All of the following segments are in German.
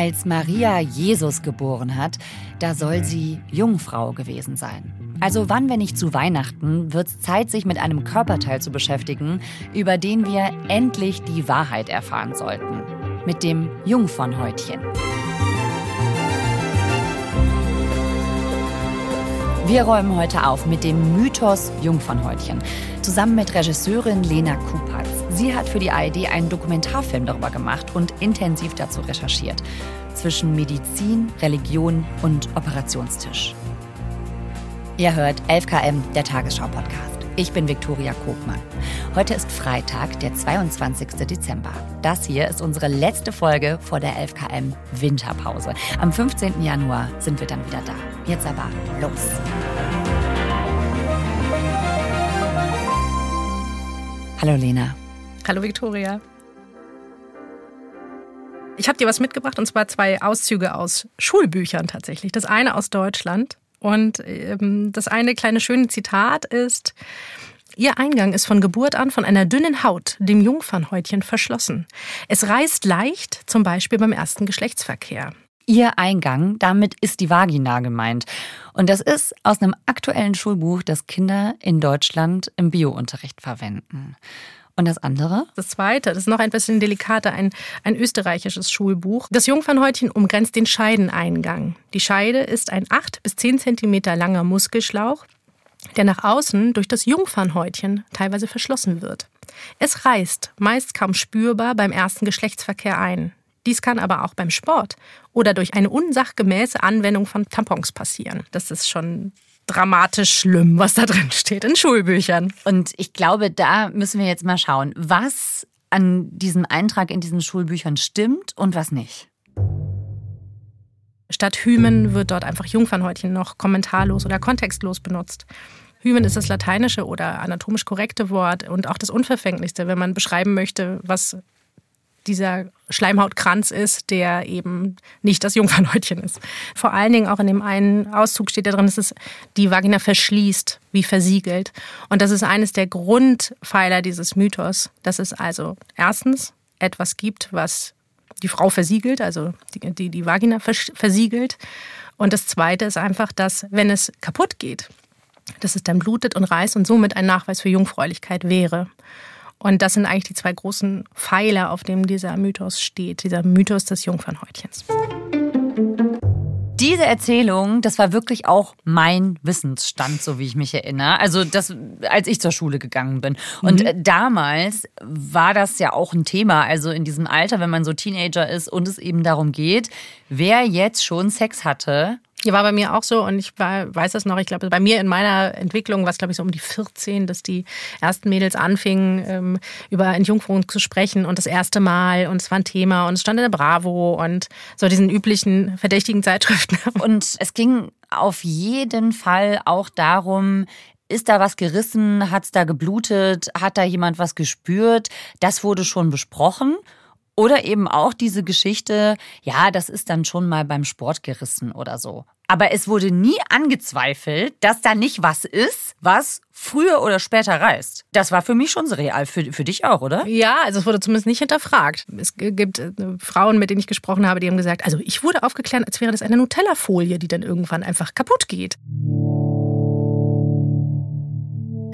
Als Maria Jesus geboren hat, da soll sie Jungfrau gewesen sein. Also wann, wenn nicht zu Weihnachten, wird es Zeit, sich mit einem Körperteil zu beschäftigen, über den wir endlich die Wahrheit erfahren sollten. Mit dem Jungfernhäutchen. Wir räumen heute auf mit dem Mythos Jungfernhäutchen. Zusammen mit Regisseurin Lena Kupatz. Sie hat für die ARD einen Dokumentarfilm darüber gemacht und intensiv dazu recherchiert. Zwischen Medizin, Religion und Operationstisch. Ihr hört 11KM, der Tagesschau-Podcast. Ich bin Viktoria Kogmann. Heute ist Freitag, der 22. Dezember. Das hier ist unsere letzte Folge vor der 11KM Winterpause. Am 15. Januar sind wir dann wieder da. Jetzt aber los. Hallo Lena. Hallo Viktoria. Ich habe dir was mitgebracht und zwar zwei Auszüge aus Schulbüchern tatsächlich. Das eine aus Deutschland und ähm, das eine kleine schöne Zitat ist, Ihr Eingang ist von Geburt an von einer dünnen Haut, dem Jungfernhäutchen, verschlossen. Es reißt leicht, zum Beispiel beim ersten Geschlechtsverkehr. Ihr Eingang, damit ist die Vagina gemeint. Und das ist aus einem aktuellen Schulbuch, das Kinder in Deutschland im Biounterricht verwenden. Und das andere? Das zweite, das ist noch ein bisschen delikater, ein, ein österreichisches Schulbuch. Das Jungfernhäutchen umgrenzt den Scheideneingang. Die Scheide ist ein 8 bis 10 Zentimeter langer Muskelschlauch, der nach außen durch das Jungfernhäutchen teilweise verschlossen wird. Es reißt, meist kaum spürbar, beim ersten Geschlechtsverkehr ein. Dies kann aber auch beim Sport oder durch eine unsachgemäße Anwendung von Tampons passieren. Das ist schon dramatisch schlimm, was da drin steht in Schulbüchern. Und ich glaube, da müssen wir jetzt mal schauen, was an diesem Eintrag in diesen Schulbüchern stimmt und was nicht. Statt Hymen wird dort einfach Jungfernhäutchen noch kommentarlos oder kontextlos benutzt. Hymen ist das lateinische oder anatomisch korrekte Wort und auch das unverfänglichste, wenn man beschreiben möchte, was dieser Schleimhautkranz ist, der eben nicht das Jungfernhäutchen ist. Vor allen Dingen auch in dem einen Auszug steht da drin, dass es die Vagina verschließt, wie versiegelt. Und das ist eines der Grundpfeiler dieses Mythos, dass es also erstens etwas gibt, was die Frau versiegelt, also die, die, die Vagina versiegelt. Und das Zweite ist einfach, dass wenn es kaputt geht, dass es dann blutet und reißt und somit ein Nachweis für Jungfräulichkeit wäre. Und das sind eigentlich die zwei großen Pfeiler, auf denen dieser Mythos steht, dieser Mythos des Jungfernhäutchens. Diese Erzählung, das war wirklich auch mein Wissensstand, so wie ich mich erinnere. Also das, als ich zur Schule gegangen bin. Und mhm. damals war das ja auch ein Thema. Also in diesem Alter, wenn man so Teenager ist und es eben darum geht, wer jetzt schon Sex hatte hier war bei mir auch so und ich war, weiß das noch, ich glaube, bei mir in meiner Entwicklung war es, glaube ich, so um die 14, dass die ersten Mädels anfingen, ähm, über Entjungferung zu sprechen und das erste Mal und es war ein Thema und es stand in der Bravo und so diesen üblichen verdächtigen Zeitschriften. Und es ging auf jeden Fall auch darum, ist da was gerissen? Hat es da geblutet? Hat da jemand was gespürt? Das wurde schon besprochen. Oder eben auch diese Geschichte, ja, das ist dann schon mal beim Sport gerissen oder so. Aber es wurde nie angezweifelt, dass da nicht was ist, was früher oder später reißt. Das war für mich schon surreal. Für, für dich auch, oder? Ja, also es wurde zumindest nicht hinterfragt. Es gibt äh, Frauen, mit denen ich gesprochen habe, die haben gesagt, also ich wurde aufgeklärt, als wäre das eine Nutella-Folie, die dann irgendwann einfach kaputt geht.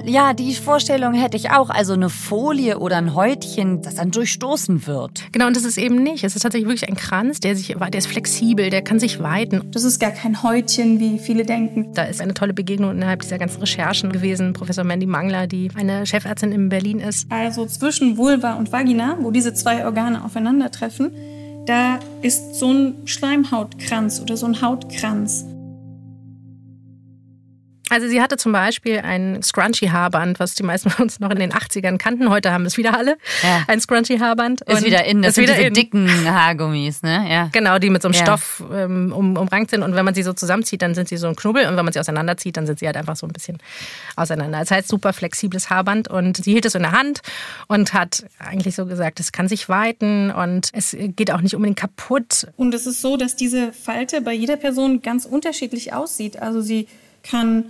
Ja, die Vorstellung hätte ich auch. Also eine Folie oder ein Häutchen, das dann durchstoßen wird. Genau, und das ist eben nicht. Es ist tatsächlich wirklich ein Kranz, der, sich, der ist flexibel, der kann sich weiten. Das ist gar kein Häutchen, wie viele denken. Da ist eine tolle Begegnung innerhalb dieser ganzen Recherchen gewesen. Professor Mandy Mangler, die eine Chefärztin in Berlin ist. Also zwischen Vulva und Vagina, wo diese zwei Organe aufeinandertreffen, da ist so ein Schleimhautkranz oder so ein Hautkranz. Also sie hatte zum Beispiel ein Scrunchy-Haarband, was die meisten von uns noch in den 80ern kannten. Heute haben es wieder alle. Ja. Ein Scrunchy-Haarband. Ist wieder in. Das ist sind wieder diese in. dicken Haargummis, ne? Ja. Genau, die mit so einem ja. Stoff ähm, um, umrankt sind. Und wenn man sie so zusammenzieht, dann sind sie so ein Knubbel. Und wenn man sie auseinanderzieht, dann sind sie halt einfach so ein bisschen auseinander. Das heißt, super flexibles Haarband. Und sie hielt es in der Hand und hat eigentlich so gesagt, es kann sich weiten und es geht auch nicht unbedingt kaputt. Und es ist so, dass diese Falte bei jeder Person ganz unterschiedlich aussieht. Also sie kann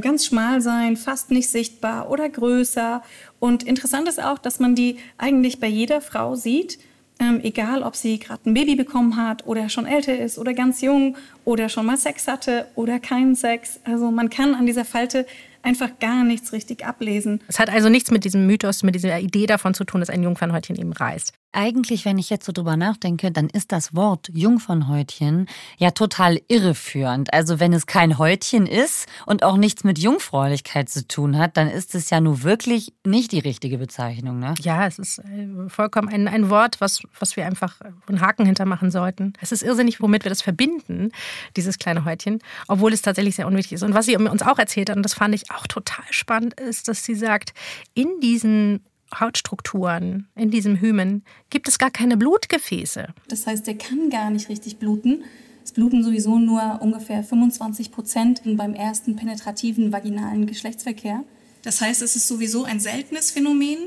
ganz schmal sein, fast nicht sichtbar oder größer. Und interessant ist auch, dass man die eigentlich bei jeder Frau sieht, ähm, egal ob sie gerade ein Baby bekommen hat oder schon älter ist oder ganz jung oder schon mal Sex hatte oder keinen Sex. Also man kann an dieser Falte einfach gar nichts richtig ablesen. Es hat also nichts mit diesem Mythos, mit dieser Idee davon zu tun, dass ein Jungfernhäutchen eben reißt. Eigentlich, wenn ich jetzt so drüber nachdenke, dann ist das Wort Jungfernhäutchen ja total irreführend. Also wenn es kein Häutchen ist und auch nichts mit Jungfräulichkeit zu tun hat, dann ist es ja nur wirklich nicht die richtige Bezeichnung, ne? Ja, es ist äh, vollkommen ein, ein Wort, was, was wir einfach einen Haken hintermachen sollten. Es ist irrsinnig, womit wir das verbinden, dieses kleine Häutchen, obwohl es tatsächlich sehr unwichtig ist. Und was sie uns auch erzählt hat, und das fand ich auch total spannend, ist, dass sie sagt, in diesen Hautstrukturen in diesem Hymen gibt es gar keine Blutgefäße. Das heißt, der kann gar nicht richtig bluten. Es bluten sowieso nur ungefähr 25 Prozent beim ersten penetrativen vaginalen Geschlechtsverkehr. Das heißt, es ist sowieso ein seltenes Phänomen.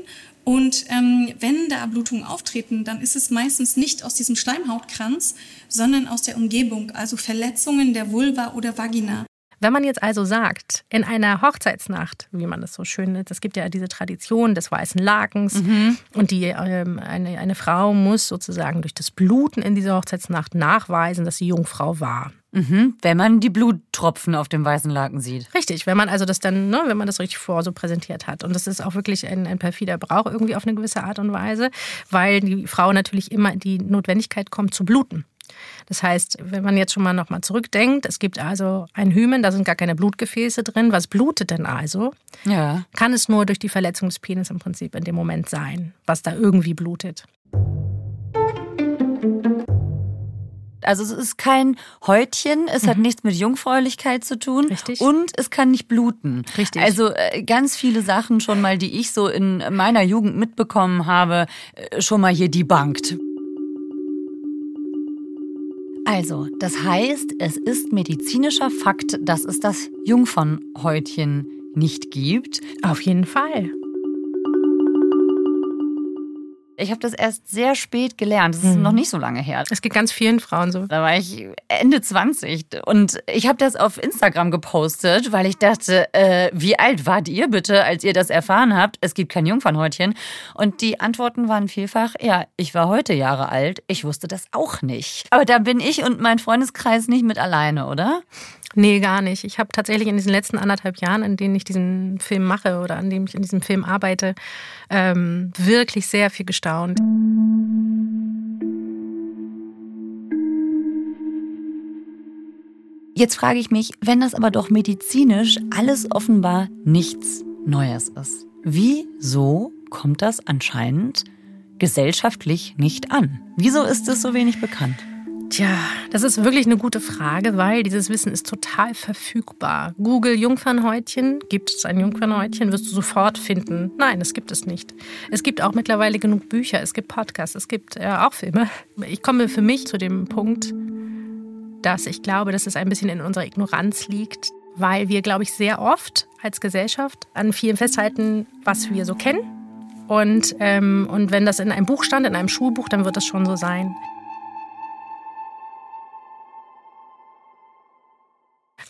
Und ähm, wenn da Blutungen auftreten, dann ist es meistens nicht aus diesem Schleimhautkranz, sondern aus der Umgebung, also Verletzungen der Vulva oder Vagina. Wenn man jetzt also sagt, in einer Hochzeitsnacht, wie man das so schön nennt, es gibt ja diese Tradition des weißen Lakens mhm. und die, ähm, eine, eine Frau muss sozusagen durch das Bluten in dieser Hochzeitsnacht nachweisen, dass sie Jungfrau war. Mhm, wenn man die Bluttropfen auf dem weißen Laken sieht. Richtig, wenn man also das dann, ne, wenn man das richtig vor so präsentiert hat. Und das ist auch wirklich ein, ein perfider Brauch irgendwie auf eine gewisse Art und Weise, weil die Frau natürlich immer in die Notwendigkeit kommt zu bluten. Das heißt, wenn man jetzt schon mal nochmal zurückdenkt, es gibt also ein Hymen, da sind gar keine Blutgefäße drin. Was blutet denn also? Ja. Kann es nur durch die Verletzung des Penis im Prinzip in dem Moment sein, was da irgendwie blutet. Also es ist kein Häutchen, es mhm. hat nichts mit Jungfräulichkeit zu tun Richtig. und es kann nicht bluten. Richtig. Also äh, ganz viele Sachen schon mal, die ich so in meiner Jugend mitbekommen habe, äh, schon mal hier debunked. Also, das heißt, es ist medizinischer Fakt, dass es das Jungfernhäutchen nicht gibt. Auf jeden Fall. Ich habe das erst sehr spät gelernt. Das ist mhm. noch nicht so lange her. Es geht ganz vielen Frauen so. Da war ich Ende 20 und ich habe das auf Instagram gepostet, weil ich dachte, äh, wie alt wart ihr bitte, als ihr das erfahren habt? Es gibt kein Jungfernhäutchen. Und die Antworten waren vielfach, ja, ich war heute Jahre alt, ich wusste das auch nicht. Aber da bin ich und mein Freundeskreis nicht mit alleine, oder? Nee, gar nicht. Ich habe tatsächlich in diesen letzten anderthalb Jahren, in denen ich diesen Film mache oder an dem ich in diesem Film arbeite, ähm, wirklich sehr viel gestaunt. Jetzt frage ich mich, wenn das aber doch medizinisch alles offenbar nichts Neues ist, wieso kommt das anscheinend gesellschaftlich nicht an? Wieso ist es so wenig bekannt? Tja, das ist wirklich eine gute Frage, weil dieses Wissen ist total verfügbar. Google Jungfernhäutchen, gibt es ein Jungfernhäutchen, wirst du sofort finden. Nein, das gibt es nicht. Es gibt auch mittlerweile genug Bücher, es gibt Podcasts, es gibt äh, auch Filme. Ich komme für mich zu dem Punkt, dass ich glaube, dass es ein bisschen in unserer Ignoranz liegt, weil wir, glaube ich, sehr oft als Gesellschaft an vielen festhalten, was wir so kennen. Und, ähm, und wenn das in einem Buch stand, in einem Schulbuch, dann wird das schon so sein.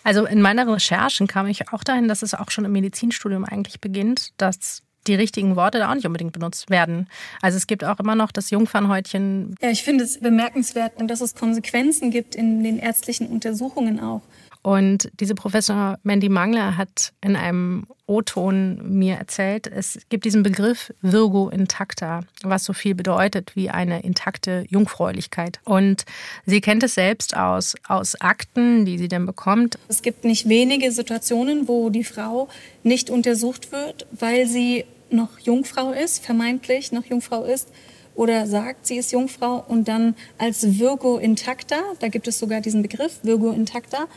Also in meiner Recherchen kam ich auch dahin, dass es auch schon im Medizinstudium eigentlich beginnt, dass die richtigen Worte da auch nicht unbedingt benutzt werden. Also es gibt auch immer noch das Jungfernhäutchen. Ja, ich finde es bemerkenswert dass es Konsequenzen gibt in den ärztlichen Untersuchungen auch. Und diese Professor Mandy Mangler hat in einem O-Ton mir erzählt, es gibt diesen Begriff Virgo intacta, was so viel bedeutet wie eine intakte Jungfräulichkeit. Und sie kennt es selbst aus, aus Akten, die sie dann bekommt. Es gibt nicht wenige Situationen, wo die Frau nicht untersucht wird, weil sie noch Jungfrau ist, vermeintlich noch Jungfrau ist oder sagt, sie ist Jungfrau und dann als Virgo intacta, da gibt es sogar diesen Begriff, Virgo intacta,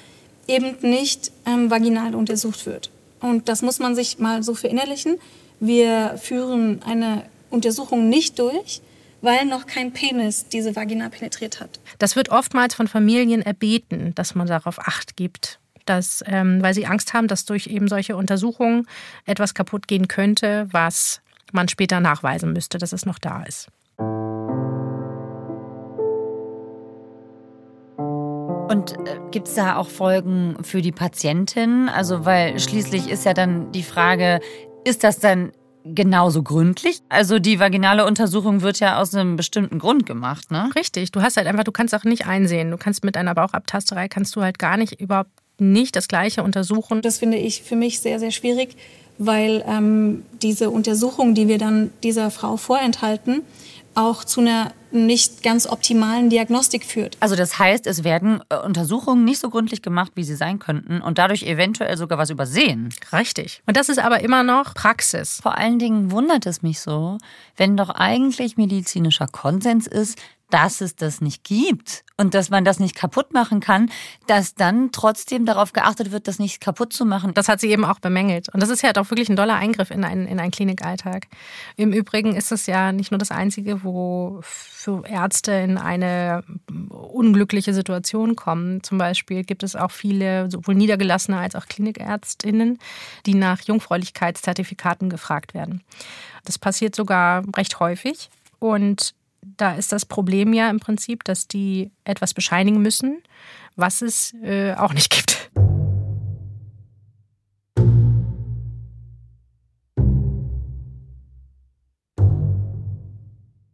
eben nicht ähm, vaginal untersucht wird. Und das muss man sich mal so verinnerlichen. Wir führen eine Untersuchung nicht durch, weil noch kein Penis diese Vagina penetriert hat. Das wird oftmals von Familien erbeten, dass man darauf Acht gibt. Dass, ähm, weil sie Angst haben, dass durch eben solche Untersuchungen etwas kaputt gehen könnte, was man später nachweisen müsste, dass es noch da ist. Und äh, gibt es da auch Folgen für die Patientin? Also, weil schließlich ist ja dann die Frage, ist das dann genauso gründlich? Also die vaginale Untersuchung wird ja aus einem bestimmten Grund gemacht, ne? Richtig. Du hast halt einfach, du kannst auch nicht einsehen. Du kannst mit einer Bauchabtasterei kannst du halt gar nicht überhaupt nicht das Gleiche untersuchen. Das finde ich für mich sehr, sehr schwierig, weil ähm, diese Untersuchung, die wir dann dieser Frau vorenthalten, auch zu einer nicht ganz optimalen Diagnostik führt. Also das heißt, es werden äh, Untersuchungen nicht so gründlich gemacht, wie sie sein könnten und dadurch eventuell sogar was übersehen. Richtig. Und das ist aber immer noch Praxis. Vor allen Dingen wundert es mich so, wenn doch eigentlich medizinischer Konsens ist, dass es das nicht gibt und dass man das nicht kaputt machen kann, dass dann trotzdem darauf geachtet wird, das nicht kaputt zu machen. Das hat sie eben auch bemängelt. Und das ist ja doch wirklich ein doller Eingriff in einen, in einen Klinikalltag. Im Übrigen ist es ja nicht nur das Einzige, wo für Ärzte in eine unglückliche Situation kommen. Zum Beispiel gibt es auch viele, sowohl niedergelassene als auch Klinikärztinnen, die nach Jungfräulichkeitszertifikaten gefragt werden. Das passiert sogar recht häufig. Und da ist das Problem ja im Prinzip, dass die etwas bescheinigen müssen, was es äh, auch nicht gibt.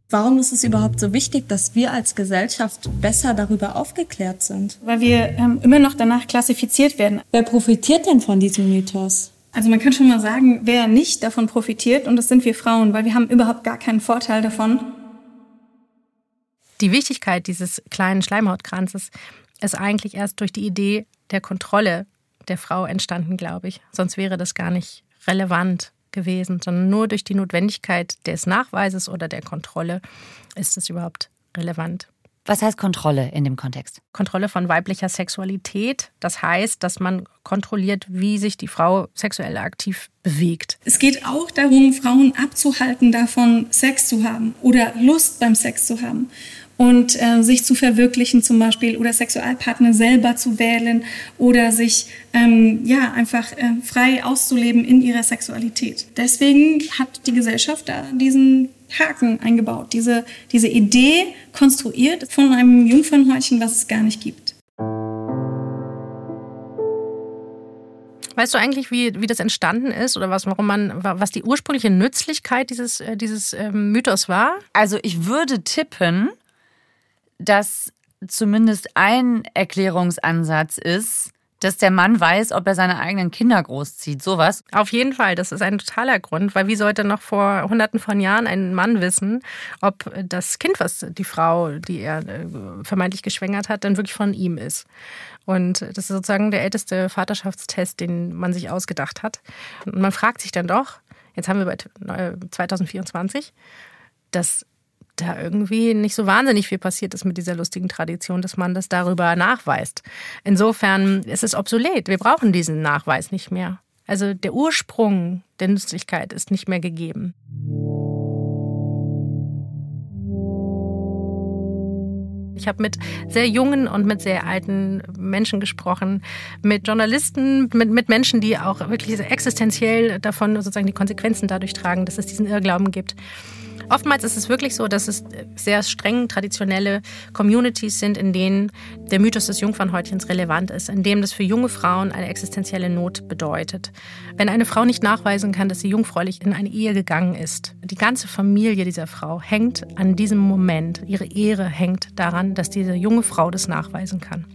Warum ist es überhaupt so wichtig, dass wir als Gesellschaft besser darüber aufgeklärt sind? Weil wir ähm, immer noch danach klassifiziert werden. Wer profitiert denn von diesem Mythos? Also man kann schon mal sagen, wer nicht davon profitiert, und das sind wir Frauen, weil wir haben überhaupt gar keinen Vorteil davon. Die Wichtigkeit dieses kleinen Schleimhautkranzes ist eigentlich erst durch die Idee der Kontrolle der Frau entstanden, glaube ich. Sonst wäre das gar nicht relevant gewesen, sondern nur durch die Notwendigkeit des Nachweises oder der Kontrolle ist es überhaupt relevant. Was heißt Kontrolle in dem Kontext? Kontrolle von weiblicher Sexualität. Das heißt, dass man kontrolliert, wie sich die Frau sexuell aktiv bewegt. Es geht auch darum, Frauen abzuhalten, davon Sex zu haben oder Lust beim Sex zu haben und äh, sich zu verwirklichen zum Beispiel oder Sexualpartner selber zu wählen oder sich ähm, ja einfach äh, frei auszuleben in ihrer Sexualität. Deswegen hat die Gesellschaft da diesen Haken eingebaut, diese, diese Idee konstruiert von einem Jungfernhäutchen, was es gar nicht gibt. Weißt du eigentlich, wie, wie das entstanden ist oder was, warum man, was die ursprüngliche Nützlichkeit dieses, äh, dieses ähm, Mythos war? Also ich würde tippen, dass zumindest ein Erklärungsansatz ist, dass der Mann weiß, ob er seine eigenen Kinder großzieht. Sowas. Auf jeden Fall, das ist ein totaler Grund, weil wie sollte noch vor hunderten von Jahren ein Mann wissen, ob das Kind, was die Frau, die er äh, vermeintlich geschwängert hat, dann wirklich von ihm ist. Und das ist sozusagen der älteste Vaterschaftstest, den man sich ausgedacht hat. Und man fragt sich dann doch, jetzt haben wir bei 2024, dass da irgendwie nicht so wahnsinnig viel passiert ist mit dieser lustigen Tradition, dass man das darüber nachweist. Insofern ist es obsolet. Wir brauchen diesen Nachweis nicht mehr. Also der Ursprung der Nützlichkeit ist nicht mehr gegeben. Ich habe mit sehr jungen und mit sehr alten Menschen gesprochen, mit Journalisten, mit, mit Menschen, die auch wirklich existenziell davon sozusagen die Konsequenzen dadurch tragen, dass es diesen Irrglauben gibt. Oftmals ist es wirklich so, dass es sehr streng traditionelle Communities sind, in denen der Mythos des Jungfernhäutchens relevant ist, in dem das für junge Frauen eine existenzielle Not bedeutet. Wenn eine Frau nicht nachweisen kann, dass sie jungfräulich in eine Ehe gegangen ist, die ganze Familie dieser Frau hängt an diesem Moment, ihre Ehre hängt daran, dass diese junge Frau das nachweisen kann.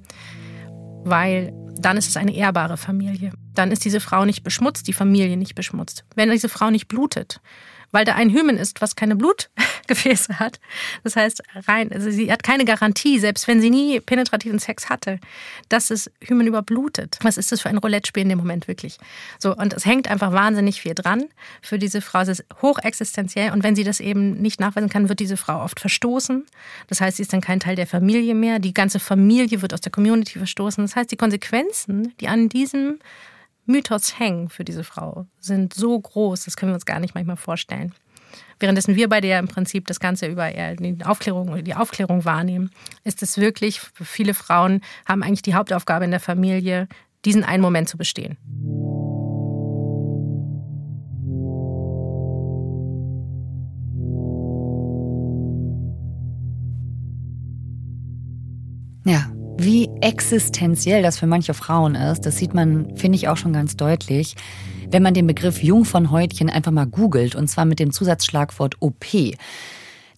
Weil dann ist es eine ehrbare Familie. Dann ist diese Frau nicht beschmutzt, die Familie nicht beschmutzt. Wenn diese Frau nicht blutet, weil da ein Hymen ist, was keine Blutgefäße hat. Das heißt, rein, also sie hat keine Garantie, selbst wenn sie nie penetrativen Sex hatte, dass es Hymen überblutet. Was ist das für ein Roulette-Spiel in dem Moment wirklich? So, und es hängt einfach wahnsinnig viel dran für diese Frau. Es ist hochexistenziell und wenn sie das eben nicht nachweisen kann, wird diese Frau oft verstoßen. Das heißt, sie ist dann kein Teil der Familie mehr. Die ganze Familie wird aus der Community verstoßen. Das heißt, die Konsequenzen, die an diesem Mythos hängen für diese Frau sind so groß, das können wir uns gar nicht manchmal vorstellen. Währenddessen wir bei der im Prinzip das Ganze über die Aufklärung, die Aufklärung wahrnehmen, ist es wirklich, viele Frauen haben eigentlich die Hauptaufgabe in der Familie, diesen einen Moment zu bestehen. Ja, wie existenziell das für manche Frauen ist, das sieht man, finde ich, auch schon ganz deutlich, wenn man den Begriff Jungfernhäutchen einfach mal googelt, und zwar mit dem Zusatzschlagwort OP.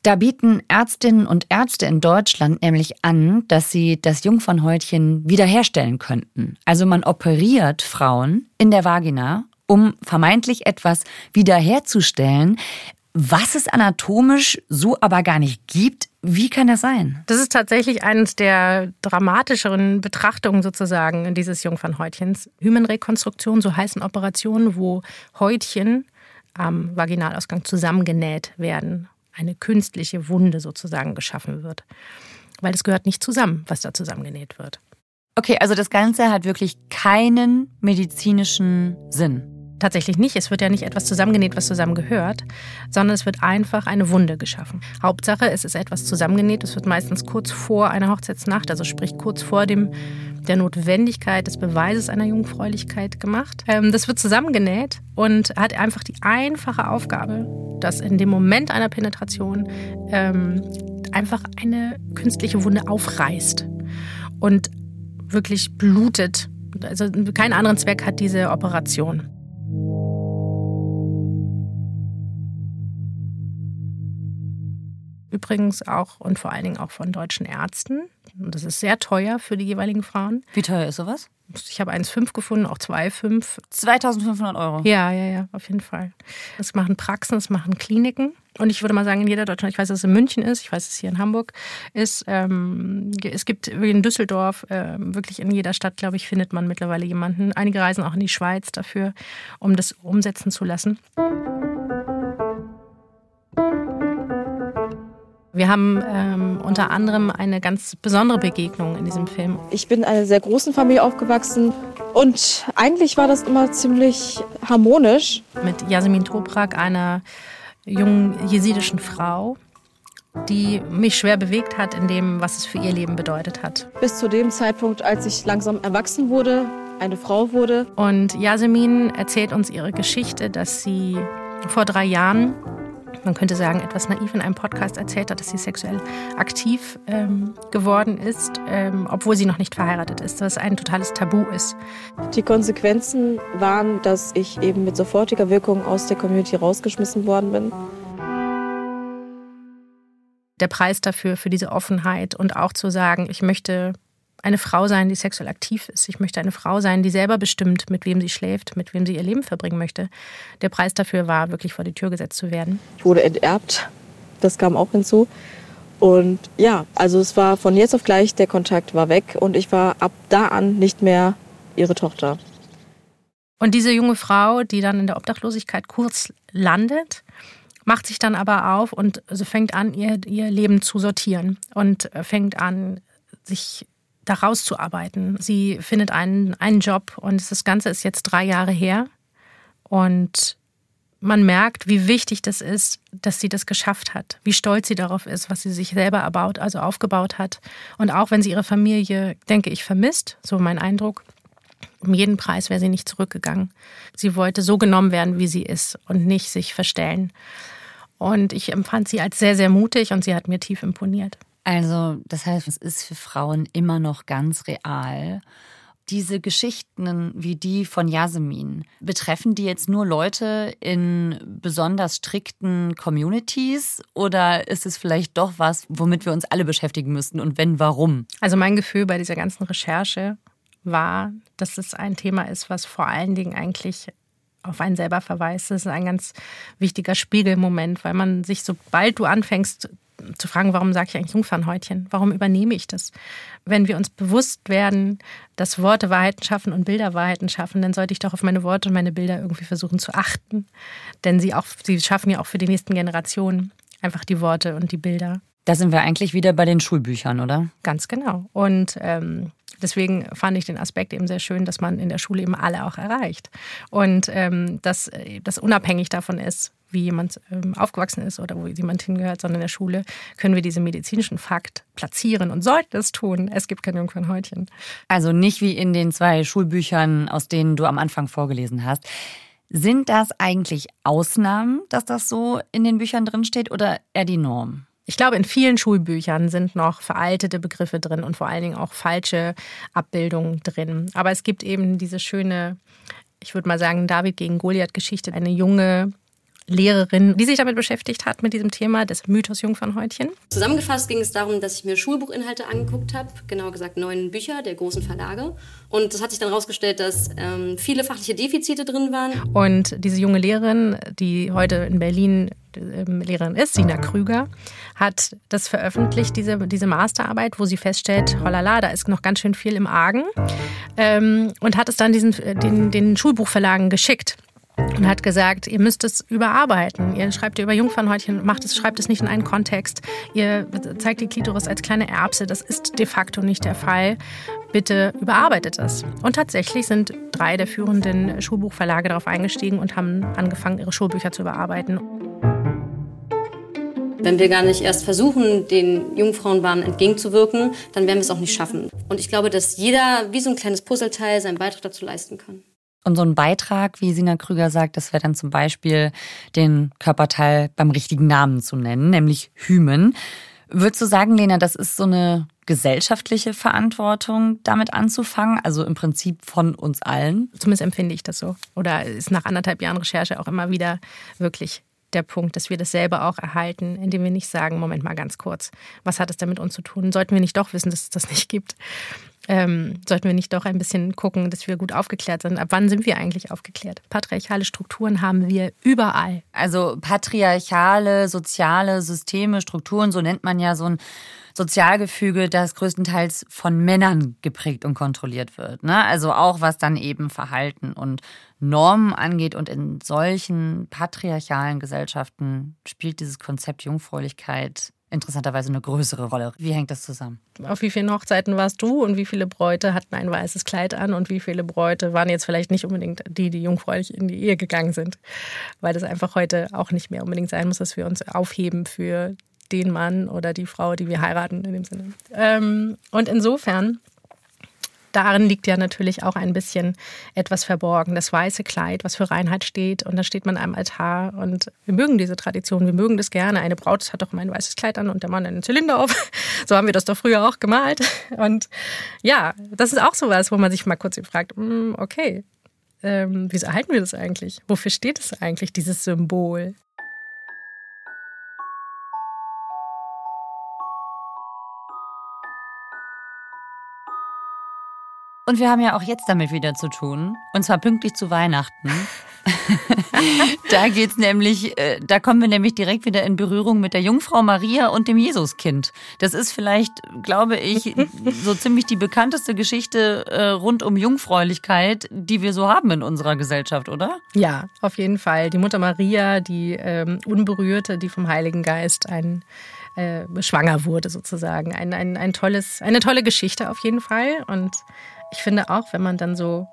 Da bieten Ärztinnen und Ärzte in Deutschland nämlich an, dass sie das Jungfernhäutchen wiederherstellen könnten. Also man operiert Frauen in der Vagina, um vermeintlich etwas wiederherzustellen, was es anatomisch so aber gar nicht gibt. Wie kann das sein? Das ist tatsächlich eines der dramatischeren Betrachtungen sozusagen dieses Jungfernhäutchens. Hymenrekonstruktion, so heißen Operationen, wo Häutchen am Vaginalausgang zusammengenäht werden eine künstliche Wunde sozusagen geschaffen wird. Weil es gehört nicht zusammen, was da zusammengenäht wird. Okay, also das Ganze hat wirklich keinen medizinischen Sinn. Tatsächlich nicht. Es wird ja nicht etwas zusammengenäht, was zusammengehört, sondern es wird einfach eine Wunde geschaffen. Hauptsache, es ist etwas zusammengenäht. Es wird meistens kurz vor einer Hochzeitsnacht, also sprich kurz vor dem der Notwendigkeit des Beweises einer Jungfräulichkeit gemacht. Ähm, das wird zusammengenäht und hat einfach die einfache Aufgabe, dass in dem Moment einer Penetration ähm, einfach eine künstliche Wunde aufreißt und wirklich blutet. Also keinen anderen Zweck hat diese Operation. Übrigens auch und vor allen Dingen auch von deutschen Ärzten. Und das ist sehr teuer für die jeweiligen Frauen. Wie teuer ist sowas? Ich habe 1,5 gefunden, auch 2,5. 2500 Euro? Ja, ja, ja, auf jeden Fall. Das machen Praxen, das machen Kliniken. Und ich würde mal sagen, in jeder Deutschland, ich weiß, dass es in München ist, ich weiß, dass es hier in Hamburg ist. Ähm, es gibt in Düsseldorf, äh, wirklich in jeder Stadt, glaube ich, findet man mittlerweile jemanden. Einige reisen auch in die Schweiz dafür, um das umsetzen zu lassen. Wir haben ähm, unter anderem eine ganz besondere Begegnung in diesem Film. Ich bin in einer sehr großen Familie aufgewachsen und eigentlich war das immer ziemlich harmonisch. Mit Yasemin Toprak, einer jungen jesidischen Frau, die mich schwer bewegt hat in dem, was es für ihr Leben bedeutet hat. Bis zu dem Zeitpunkt, als ich langsam erwachsen wurde, eine Frau wurde. Und Yasemin erzählt uns ihre Geschichte, dass sie vor drei Jahren man könnte sagen, etwas naiv in einem Podcast erzählt hat, dass sie sexuell aktiv ähm, geworden ist, ähm, obwohl sie noch nicht verheiratet ist, was ein totales Tabu ist. Die Konsequenzen waren, dass ich eben mit sofortiger Wirkung aus der Community rausgeschmissen worden bin. Der Preis dafür, für diese Offenheit und auch zu sagen, ich möchte eine Frau sein, die sexuell aktiv ist. Ich möchte eine Frau sein, die selber bestimmt, mit wem sie schläft, mit wem sie ihr Leben verbringen möchte. Der Preis dafür war, wirklich vor die Tür gesetzt zu werden. Ich wurde enterbt. Das kam auch hinzu. Und ja, also es war von jetzt auf gleich, der Kontakt war weg und ich war ab da an nicht mehr ihre Tochter. Und diese junge Frau, die dann in der Obdachlosigkeit kurz landet, macht sich dann aber auf und fängt an, ihr, ihr Leben zu sortieren und fängt an, sich da rauszuarbeiten. Sie findet einen, einen Job und das Ganze ist jetzt drei Jahre her. Und man merkt, wie wichtig das ist, dass sie das geschafft hat, wie stolz sie darauf ist, was sie sich selber erbaut, also aufgebaut hat. Und auch wenn sie ihre Familie, denke ich, vermisst, so mein Eindruck, um jeden Preis wäre sie nicht zurückgegangen. Sie wollte so genommen werden, wie sie ist und nicht sich verstellen. Und ich empfand sie als sehr, sehr mutig und sie hat mir tief imponiert. Also, das heißt, es ist für Frauen immer noch ganz real. Diese Geschichten wie die von Yasemin, betreffen die jetzt nur Leute in besonders strikten Communities oder ist es vielleicht doch was, womit wir uns alle beschäftigen müssten und wenn, warum? Also mein Gefühl bei dieser ganzen Recherche war, dass es ein Thema ist, was vor allen Dingen eigentlich auf einen selber verweist. Das ist ein ganz wichtiger Spiegelmoment, weil man sich, sobald du anfängst zu fragen, warum sage ich eigentlich Jungfernhäutchen? Warum übernehme ich das? Wenn wir uns bewusst werden, dass Worte Wahrheiten schaffen und Bilder Wahrheiten schaffen, dann sollte ich doch auf meine Worte und meine Bilder irgendwie versuchen zu achten. Denn sie, auch, sie schaffen ja auch für die nächsten Generationen einfach die Worte und die Bilder. Da sind wir eigentlich wieder bei den Schulbüchern, oder? Ganz genau. Und ähm, deswegen fand ich den Aspekt eben sehr schön, dass man in der Schule eben alle auch erreicht. Und ähm, dass das unabhängig davon ist, wie jemand ähm, aufgewachsen ist oder wo jemand hingehört, sondern in der Schule können wir diesen medizinischen Fakt platzieren und sollten es tun. Es gibt kein Jungfernhäutchen. Also nicht wie in den zwei Schulbüchern, aus denen du am Anfang vorgelesen hast. Sind das eigentlich Ausnahmen, dass das so in den Büchern drinsteht oder eher die Norm? Ich glaube, in vielen Schulbüchern sind noch veraltete Begriffe drin und vor allen Dingen auch falsche Abbildungen drin. Aber es gibt eben diese schöne ich würde mal sagen, David gegen Goliath-Geschichte. Eine junge Lehrerin, die sich damit beschäftigt hat, mit diesem Thema des Mythos Jungfernhäutchen. Zusammengefasst ging es darum, dass ich mir Schulbuchinhalte angeguckt habe, genauer gesagt neun Bücher der großen Verlage. Und es hat sich dann herausgestellt, dass ähm, viele fachliche Defizite drin waren. Und diese junge Lehrerin, die heute in Berlin ähm, Lehrerin ist, Sina Krüger, hat das veröffentlicht, diese, diese Masterarbeit, wo sie feststellt, holala, da ist noch ganz schön viel im Argen. Ähm, und hat es dann diesen, den, den Schulbuchverlagen geschickt und hat gesagt, ihr müsst es überarbeiten. Ihr schreibt über Jungfernhäutchen, macht es, schreibt es nicht in einen Kontext. Ihr zeigt die Klitoris als kleine Erbse. Das ist de facto nicht der Fall. Bitte überarbeitet es. Und tatsächlich sind drei der führenden Schulbuchverlage darauf eingestiegen und haben angefangen, ihre Schulbücher zu überarbeiten. Wenn wir gar nicht erst versuchen, den Jungfrauenbahnen entgegenzuwirken, dann werden wir es auch nicht schaffen. Und ich glaube, dass jeder wie so ein kleines Puzzleteil seinen Beitrag dazu leisten kann. Und so ein Beitrag, wie Sina Krüger sagt, das wäre dann zum Beispiel den Körperteil beim richtigen Namen zu nennen, nämlich Hymen. Würdest du sagen, Lena, das ist so eine gesellschaftliche Verantwortung, damit anzufangen? Also im Prinzip von uns allen? Zumindest empfinde ich das so. Oder ist nach anderthalb Jahren Recherche auch immer wieder wirklich der Punkt, dass wir das selber auch erhalten, indem wir nicht sagen, Moment mal ganz kurz, was hat es damit uns zu tun? Sollten wir nicht doch wissen, dass es das nicht gibt? Ähm, sollten wir nicht doch ein bisschen gucken, dass wir gut aufgeklärt sind? Ab wann sind wir eigentlich aufgeklärt? Patriarchale Strukturen haben wir überall. Also patriarchale, soziale Systeme, Strukturen, so nennt man ja so ein Sozialgefüge, das größtenteils von Männern geprägt und kontrolliert wird. Ne? Also auch was dann eben Verhalten und Normen angeht. Und in solchen patriarchalen Gesellschaften spielt dieses Konzept Jungfräulichkeit interessanterweise eine größere Rolle. Wie hängt das zusammen? Auf wie vielen Hochzeiten warst du und wie viele Bräute hatten ein weißes Kleid an und wie viele Bräute waren jetzt vielleicht nicht unbedingt die, die jungfräulich in die Ehe gegangen sind? Weil das einfach heute auch nicht mehr unbedingt sein muss, dass wir uns aufheben für den Mann oder die Frau, die wir heiraten in dem Sinne. Ähm, und insofern darin liegt ja natürlich auch ein bisschen etwas verborgen. Das weiße Kleid, was für Reinheit steht. Und da steht man am Altar. Und wir mögen diese Tradition, wir mögen das gerne. Eine Braut hat doch immer ein weißes Kleid an und der Mann einen Zylinder auf. So haben wir das doch früher auch gemalt. Und ja, das ist auch sowas, wo man sich mal kurz fragt, hm, okay, ähm, wieso erhalten wir das eigentlich? Wofür steht es eigentlich, dieses Symbol? Und wir haben ja auch jetzt damit wieder zu tun. Und zwar pünktlich zu Weihnachten. da geht's nämlich, äh, da kommen wir nämlich direkt wieder in Berührung mit der Jungfrau Maria und dem Jesuskind. Das ist vielleicht, glaube ich, so ziemlich die bekannteste Geschichte äh, rund um Jungfräulichkeit, die wir so haben in unserer Gesellschaft, oder? Ja, auf jeden Fall. Die Mutter Maria, die ähm, Unberührte, die vom Heiligen Geist ein äh, schwanger wurde sozusagen. Ein, ein, ein tolles, eine tolle Geschichte auf jeden Fall. Und ich finde auch, wenn man dann so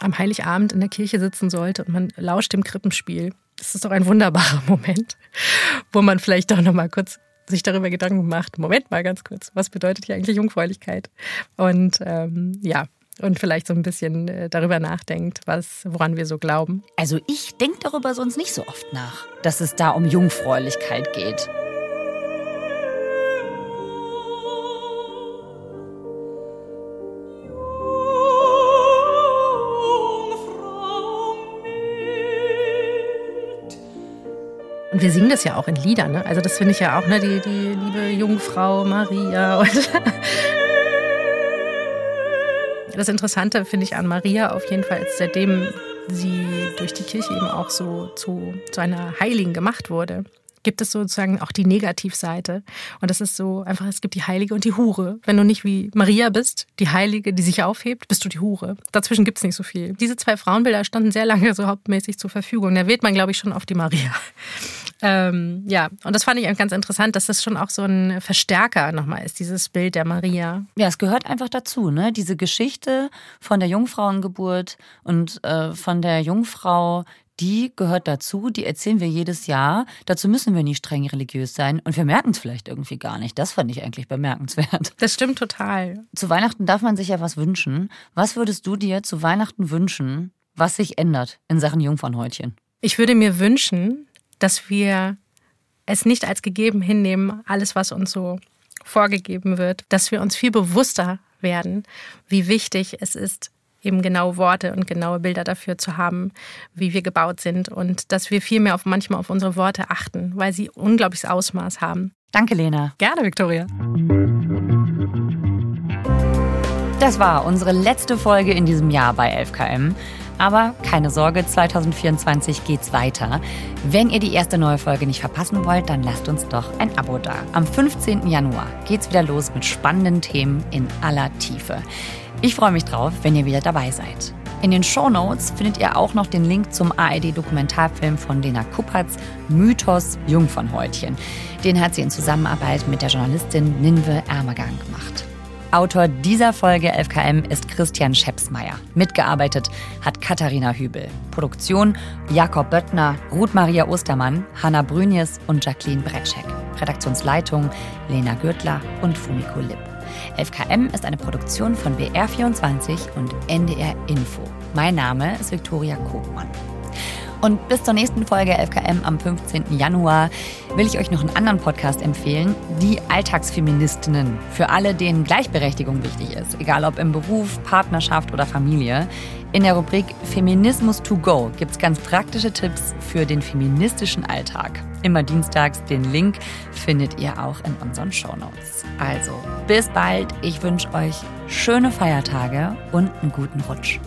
am Heiligabend in der Kirche sitzen sollte und man lauscht dem Krippenspiel, das ist doch ein wunderbarer Moment, wo man vielleicht doch noch mal kurz sich darüber Gedanken macht. Moment mal ganz kurz, was bedeutet hier eigentlich Jungfräulichkeit? Und ähm, ja, und vielleicht so ein bisschen äh, darüber nachdenkt, was, woran wir so glauben. Also ich denke darüber sonst nicht so oft nach, dass es da um Jungfräulichkeit geht. Und wir singen das ja auch in Liedern. Ne? Also das finde ich ja auch, ne? die, die liebe Jungfrau Maria. Und das Interessante finde ich an Maria auf jeden Fall, ist, seitdem sie durch die Kirche eben auch so zu, zu einer Heiligen gemacht wurde, gibt es sozusagen auch die Negativseite. Und das ist so einfach, es gibt die Heilige und die Hure. Wenn du nicht wie Maria bist, die Heilige, die sich aufhebt, bist du die Hure. Dazwischen gibt es nicht so viel. Diese zwei Frauenbilder standen sehr lange so hauptmäßig zur Verfügung. Da wählt man, glaube ich, schon auf die Maria. Ähm, ja, und das fand ich ganz interessant, dass das schon auch so ein Verstärker nochmal ist, dieses Bild der Maria. Ja, es gehört einfach dazu, ne? Diese Geschichte von der Jungfrauengeburt und äh, von der Jungfrau, die gehört dazu, die erzählen wir jedes Jahr. Dazu müssen wir nicht streng religiös sein und wir merken es vielleicht irgendwie gar nicht. Das fand ich eigentlich bemerkenswert. Das stimmt total. Zu Weihnachten darf man sich ja was wünschen. Was würdest du dir zu Weihnachten wünschen, was sich ändert in Sachen Jungfernhäutchen? Ich würde mir wünschen, dass wir es nicht als gegeben hinnehmen, alles, was uns so vorgegeben wird, dass wir uns viel bewusster werden, wie wichtig es ist, eben genaue Worte und genaue Bilder dafür zu haben, wie wir gebaut sind und dass wir viel mehr auf manchmal auf unsere Worte achten, weil sie unglaubliches Ausmaß haben. Danke, Lena. Gerne, Viktoria. Das war unsere letzte Folge in diesem Jahr bei 11KM. Aber keine Sorge, 2024 geht's weiter. Wenn ihr die erste neue Folge nicht verpassen wollt, dann lasst uns doch ein Abo da. Am 15. Januar geht's wieder los mit spannenden Themen in aller Tiefe. Ich freue mich drauf, wenn ihr wieder dabei seid. In den Show Notes findet ihr auch noch den Link zum ARD-Dokumentarfilm von Lena Kuppertz, Mythos Jungfernhäutchen. Den hat sie in Zusammenarbeit mit der Journalistin Ninve Ermergang gemacht. Autor dieser Folge 11KM ist Christian Schepsmeier. Mitgearbeitet hat Katharina Hübel. Produktion Jakob Böttner, Ruth Maria Ostermann, Hanna Brünjes und Jacqueline Bretschek. Redaktionsleitung Lena Gürtler und Fumiko Lipp. 11KM ist eine Produktion von BR24 und NDR Info. Mein Name ist Viktoria Kogmann. Und bis zur nächsten Folge 11KM am 15. Januar will ich euch noch einen anderen Podcast empfehlen, die Alltagsfeministinnen. Für alle, denen Gleichberechtigung wichtig ist, egal ob im Beruf, Partnerschaft oder Familie. In der Rubrik Feminismus to go gibt es ganz praktische Tipps für den feministischen Alltag. Immer dienstags. Den Link findet ihr auch in unseren Shownotes. Also, bis bald. Ich wünsche euch schöne Feiertage und einen guten Rutsch.